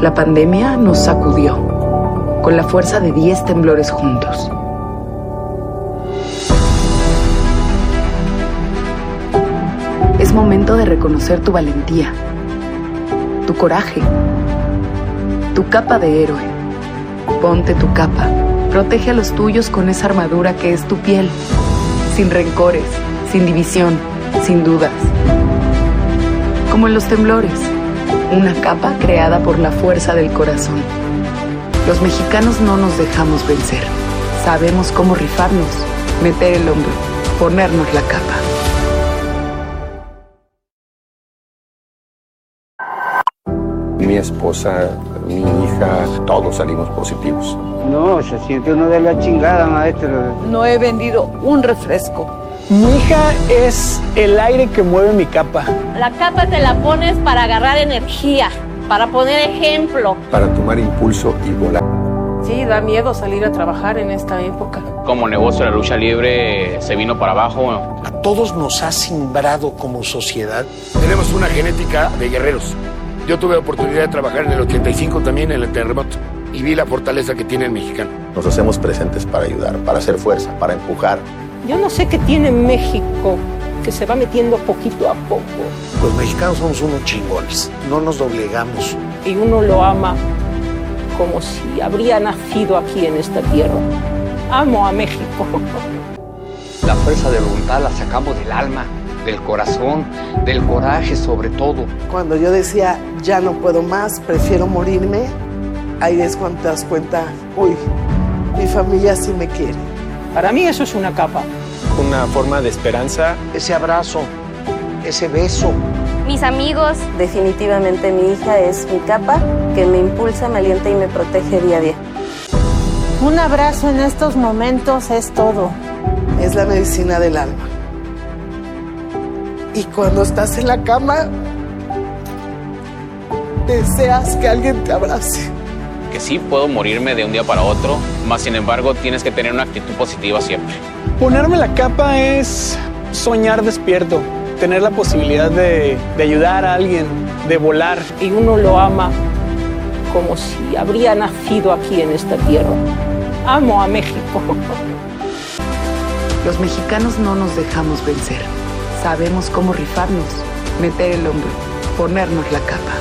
La pandemia nos sacudió con la fuerza de 10 temblores juntos. Es momento de reconocer tu valentía, tu coraje, tu capa de héroe. Ponte tu capa, protege a los tuyos con esa armadura que es tu piel, sin rencores, sin división, sin dudas. Como en los temblores una capa creada por la fuerza del corazón. Los mexicanos no nos dejamos vencer. Sabemos cómo rifarnos, meter el hombro, ponernos la capa. Mi esposa, mi hija, todos salimos positivos. No, se siente uno de la chingada, maestro. No he vendido un refresco mi hija es el aire que mueve mi capa. La capa te la pones para agarrar energía, para poner ejemplo. Para tomar impulso y volar. Sí, da miedo salir a trabajar en esta época. Como negocio la lucha libre se vino para abajo. A todos nos ha simbrado como sociedad. Tenemos una genética de guerreros. Yo tuve oportunidad de trabajar en el 85 también en el terremoto y vi la fortaleza que tiene el mexicano. Nos hacemos presentes para ayudar, para hacer fuerza, para empujar, yo no sé qué tiene México que se va metiendo poquito a poco. Los mexicanos somos unos chingones, no nos doblegamos. Y uno lo ama como si habría nacido aquí en esta tierra. Amo a México. La fuerza de voluntad la sacamos del alma, del corazón, del coraje sobre todo. Cuando yo decía, ya no puedo más, prefiero morirme, ahí es cuando te das cuenta, uy, mi familia sí me quiere. Para mí eso es una capa. Una forma de esperanza. Ese abrazo, ese beso. Mis amigos, definitivamente mi hija es mi capa que me impulsa, me alienta y me protege día a día. Un abrazo en estos momentos es todo. Es la medicina del alma. Y cuando estás en la cama, deseas que alguien te abrace que sí puedo morirme de un día para otro, más sin embargo tienes que tener una actitud positiva siempre. Ponerme la capa es soñar despierto, tener la posibilidad de, de ayudar a alguien, de volar. Y uno lo ama como si habría nacido aquí en esta tierra. Amo a México. Los mexicanos no nos dejamos vencer. Sabemos cómo rifarnos, meter el hombro, ponernos la capa.